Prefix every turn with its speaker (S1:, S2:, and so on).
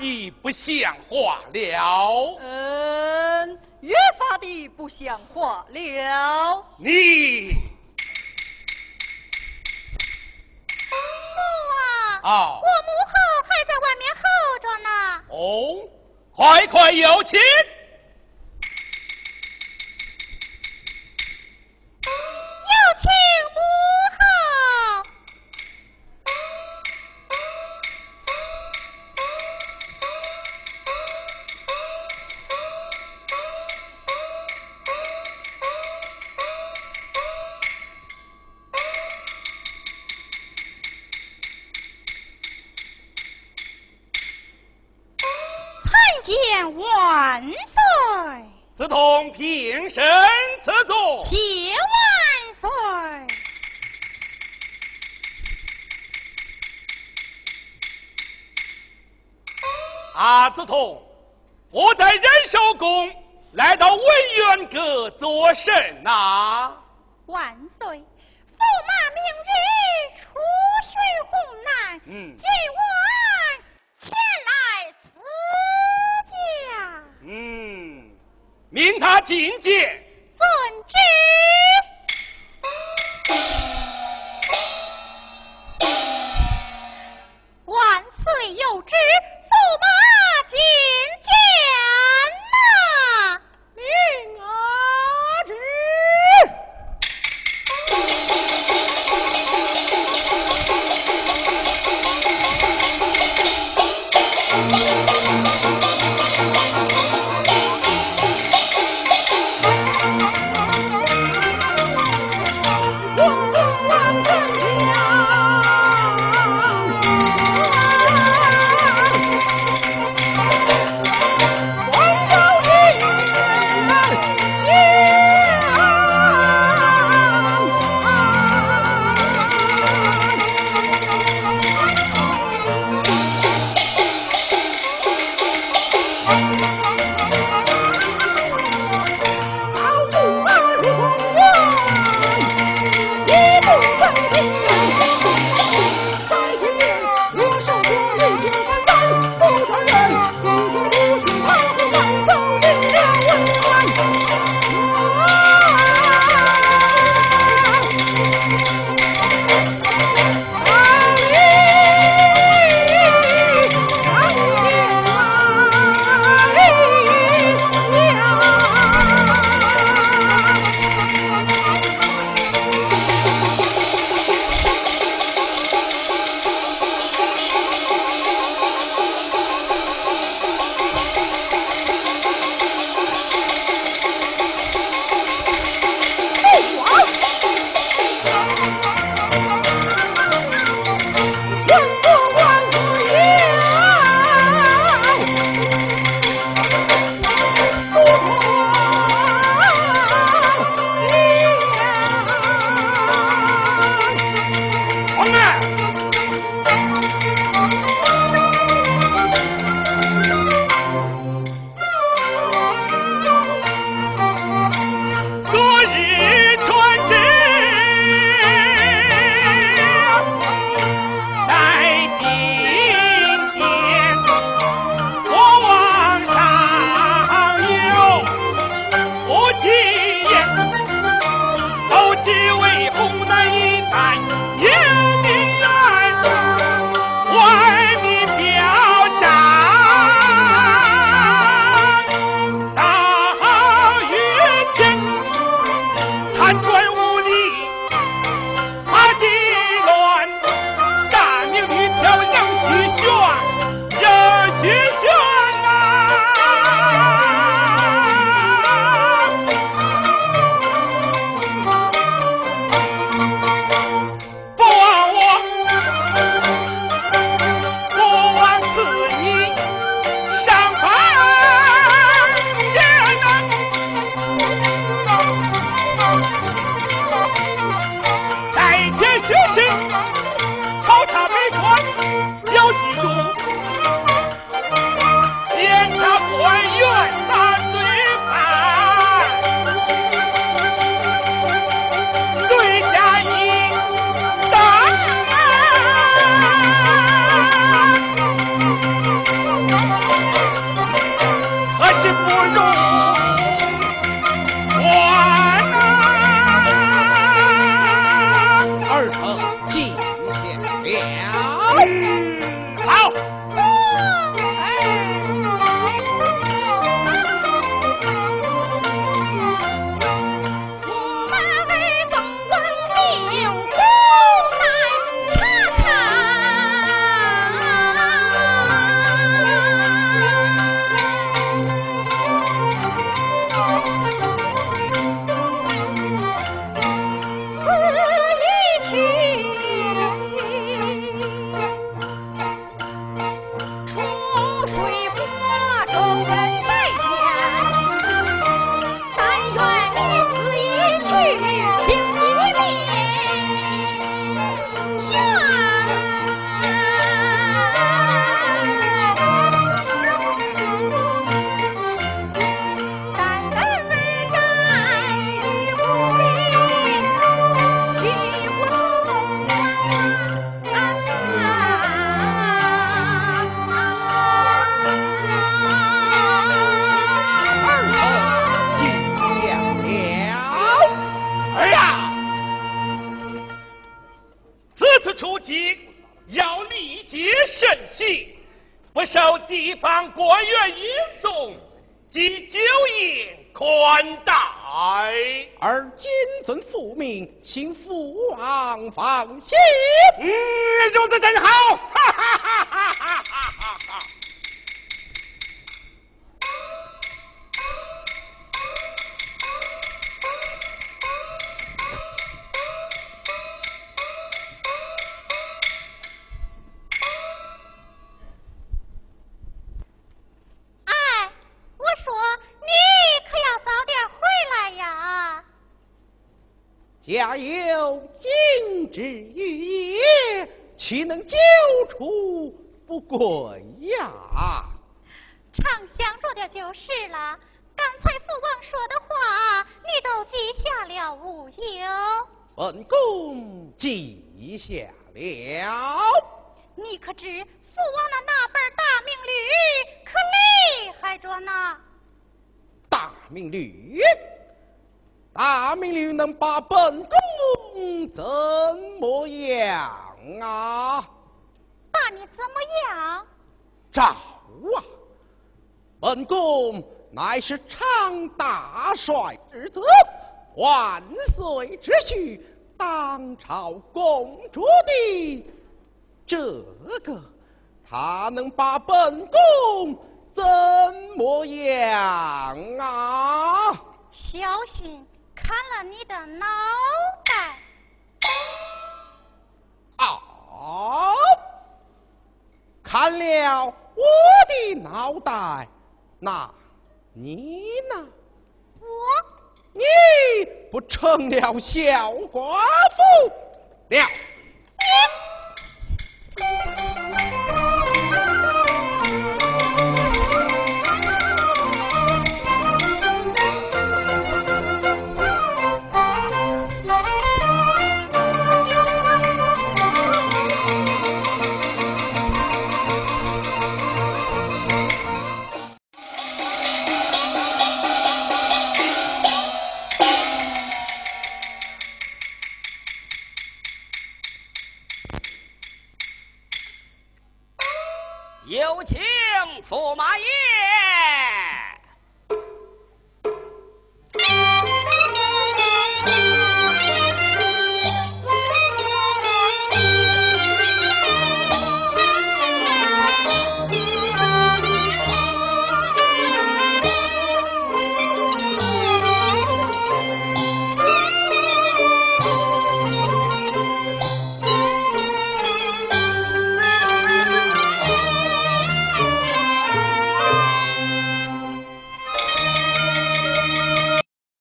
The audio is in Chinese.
S1: 的不像话了。
S2: 嗯，越发的不像话了。
S1: 你
S3: 母啊，
S1: 啊
S3: 我母后还在外面候着呢。
S1: 哦，快快有请。
S3: 万岁，
S1: 子通平身赐座。
S3: 谢万岁。
S1: 啊，子通，我在仁寿宫来到文渊阁做甚呐？
S3: 万岁，驸马明日出巡湖南，
S1: 嗯
S3: 郡王前来
S1: 嗯，命他觐见。
S3: 遵旨。
S1: 不受地方官员严重及酒宴宽待。
S4: 而谨遵父命，请父王放心。
S1: 嗯，说的真好，哈哈哈哈哈哈
S4: 岂能久处不过呀？
S3: 常想着的就是了。刚才父王说的话，你都记下了无忧？
S4: 本宫记下了。
S3: 你可知父王的那本大命律可厉害着呢？
S4: 大命律。大命律能把本宫怎么样啊？
S3: 怎么样？
S4: 赵啊！本宫乃是常大帅之子，万岁之婿，当朝公主的这个，他能把本宫怎么样啊？
S3: 小心！砍了你的脑袋！
S4: 啊！砍了我的脑袋，那你呢？
S3: 我？
S4: 你不成了小寡妇了？